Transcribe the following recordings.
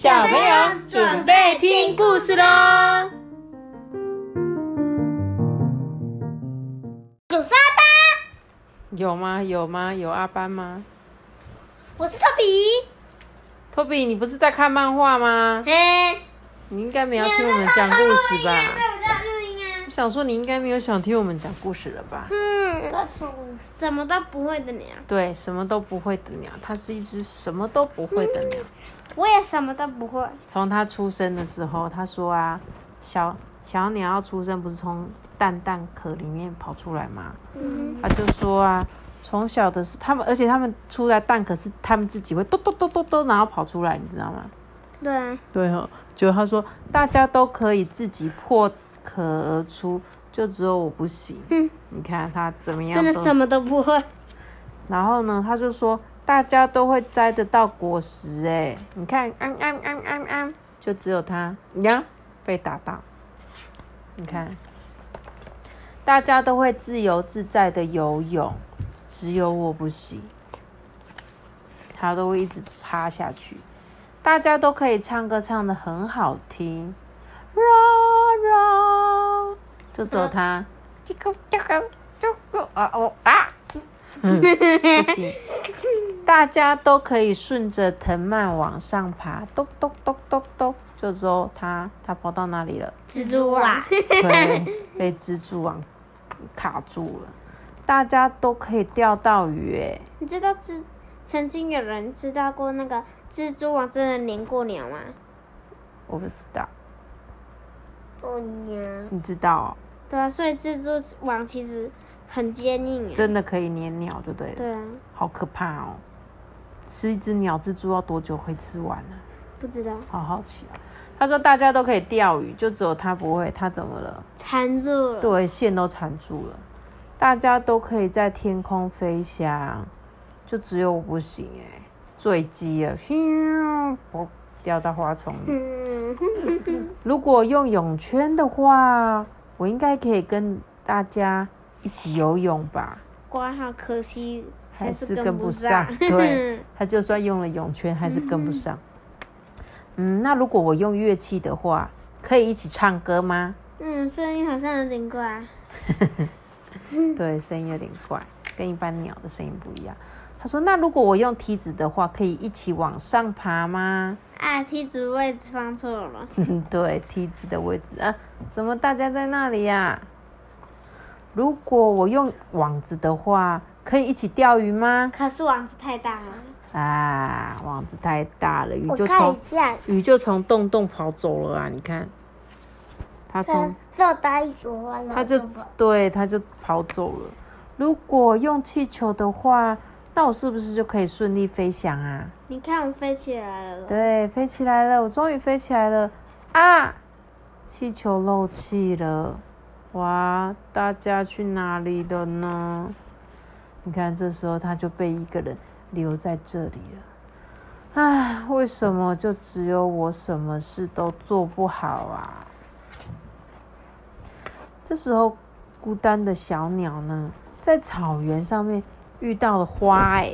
小朋友准备听故事喽！有沙巴，有吗？有吗？有阿班吗？我是托比。托比，你不是在看漫画吗？嘿，你应该没有听我们讲故事吧？我想说，你应该没有想听我们讲故事了吧？嗯，个什么都不会的鸟，对，什么都不会的鸟，它是一只什么都不会的鸟。我也什么都不会。从它出生的时候，他说啊，小小鸟要出生不是从蛋蛋壳里面跑出来吗？嗯，他就说啊，从小的时他们，而且他们出来蛋壳是他们自己会咚咚咚咚咚，然后跑出来，你知道吗？对啊，对哦，就他说大家都可以自己破壳而出，就只有我不行。嗯你看他怎么样真的什么都不会。然后呢，他就说大家都会摘得到果实，哎，你看，安安安安安，就只有他，呀被打到，你看，大家都会自由自在的游泳，只有我不行，他都会一直趴下去。大家都可以唱歌，唱的很好听，就只有他，这个这个这个啊哦啊。嗯，不行，大家都可以顺着藤蔓往上爬，咚咚咚咚咚，就说他他跑到哪里了？蜘蛛网，对，被蜘蛛网卡住了。大家都可以钓到鱼，哎，你知道蜘曾经有人知道过那个蜘蛛网真的粘过鸟吗？我不知道，哦娘。你知道、哦？对啊，所以蜘蛛网其实很坚硬啊。真的可以粘鸟，就对了。对啊，好可怕哦！吃一只鸟蜘蛛要多久会吃完呢、不知道好好奇啊！他说大家都可以钓鱼，就只有他不会，他怎么了？缠住了。对，线都缠住了。大家都可以在天空飞翔，就只有我不行哎、坠机了，咻，我掉到花丛里。嗯，如果用泳圈的话，我应该可以跟大家一起游泳吧？挂号可惜还是跟跟不上上。。对，他就算用了泳圈，还是跟不上。嗯，那如果我用乐器的话，可以一起唱歌吗？嗯，声音好像有点怪。对，声音有点怪，跟一般鸟的声音不一样。他说：“那如果我用梯子的话，可以一起往上爬吗啊，梯子位置放错了。”对，梯子的位置啊，怎么大家在那里呀、如果我用网子的话，可以一起钓鱼吗？可是网子太大了。啊，网子太大了，鱼就从鱼就从洞洞跑走了啊！你看，它从这这搭一朵花，了它就跑对，它就跑走了。如果用气球的话，那我是不是就可以顺利飞翔啊？你看我飞起来了。对，飞起来了，我终于飞起来了啊！气球漏气了，哇！大家去哪里了呢？你看，这时候他就被一个人留在这里了。唉，为什么就只有我什么事都做不好啊？这时候，孤单的小鸟呢，在草原上面遇到了花哎。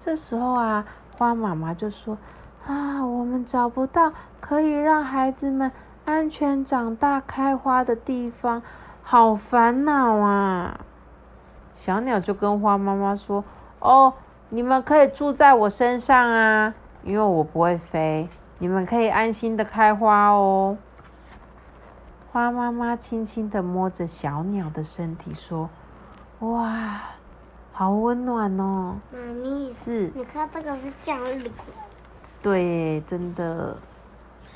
这时候啊，花妈妈就说：“啊，我们找不到可以让孩子们安全长大开花的地方，好烦恼啊！”小鸟就跟花妈妈说：“哦，你们可以住在我身上啊，因为我不会飞，你们可以安心的开花哦。”花妈妈轻轻的摸着小鸟的身体说：“哇，好温暖哦！”妈咪，是，你看这个是向日葵，对，真的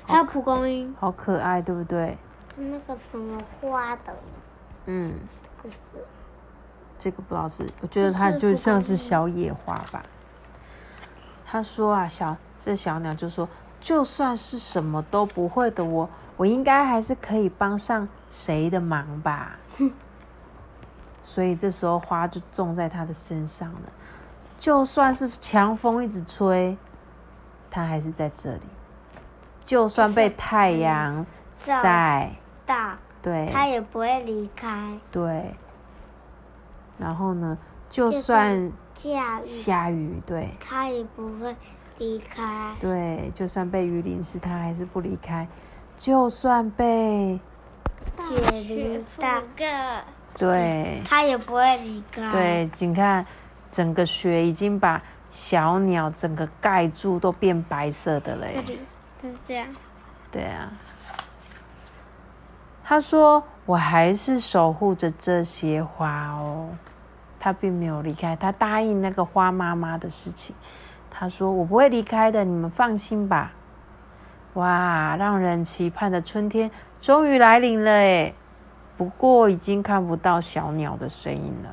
还有蒲公英。好可爱，对不对？那个什么花的，嗯，不是，这个不知道是，我觉得它就像是小野花吧。他说啊，小这小鸟就说，就算是什么都不会的我，我应该还是可以帮上谁的忙吧。所以这时候花就种在他的身上了。就算是强风一直吹，它还是在这里。就算被太阳照晒，大，对，它也不会离开。对。然后呢，就就算下雨，下雨，对，它也不会离开。对，就算被雨淋湿，它还是不离开。就算被雪覆大，盖，对它也不会离开。，对，你看整个雪已经把小鸟整个盖住，都变白色的嘞。这里就是这样。对啊，他说：“我还是守护着这些花哦。”他并没有离开，他答应那个花妈妈的事情。他说：“我不会离开的，你们放心吧。”哇，让人期盼的春天终于来临了诶！不过已经看不到小鸟的身影了，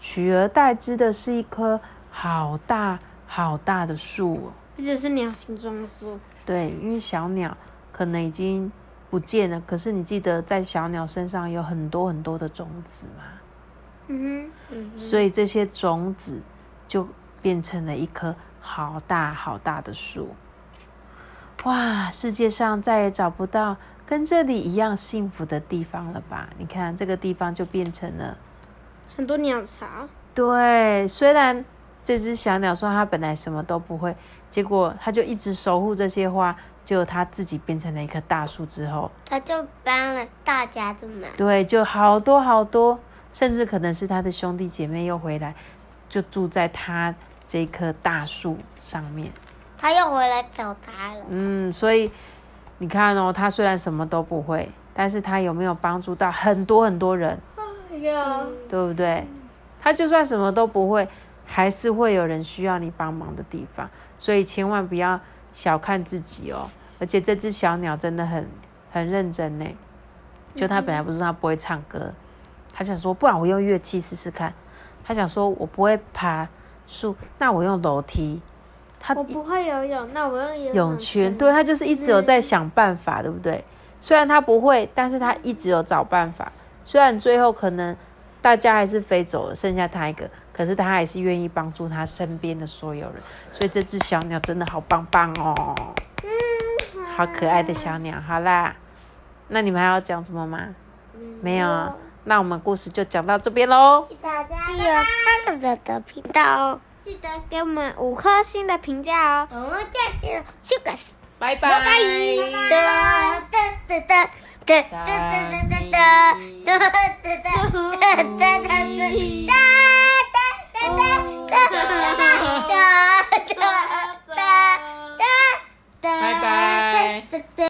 取而代之的是一棵好大好大的树哦。而且是鸟形状的树，对，因为小鸟可能已经不见了，可是你记得在小鸟身上有很多很多的种子嘛，嗯嗯哼，所以这些种子就变成了一棵好大好大的树。哇，世界上再也找不到跟这里一样幸福的地方了吧？你看这个地方就变成了。很多鸟巢，对，虽然这只小鸟说它本来什么都不会，结果它就一直守护这些花，结果它自己变成了一棵大树之后，它就帮了大家的忙。对，就好多好多，甚至可能是他的兄弟姐妹又回来，就住在它这棵大树上面。它又回来找它了。嗯，所以你看哦，它虽然什么都不会，但是它有没有帮助到很多很多人，有对不对？它就算什么都不会，还是会有人需要你帮忙的地方，所以千万不要小看自己哦。而且这只小鸟真的很很认真呢，就它本来不是说他不会唱歌，他想说，不然我用乐器试试看。他想说，我不会爬树，那我用楼梯。他我不会游泳，那我用游泳圈，对他就是一直有在想办法，对不对？虽然他不会，但是他一直有找办法。虽然最后可能大家还是飞走了，剩下他一个，可是他还是愿意帮助他身边的所有人。所以这只小鸟真的好棒棒哦，好可爱的小鸟。好啦，那你们还要讲什么吗？没有啊，那我们故事就讲到这边喽。大家订阅他的的频道哦。记得给我们五颗星的评价哦。我们下次就个拜拜。拜拜。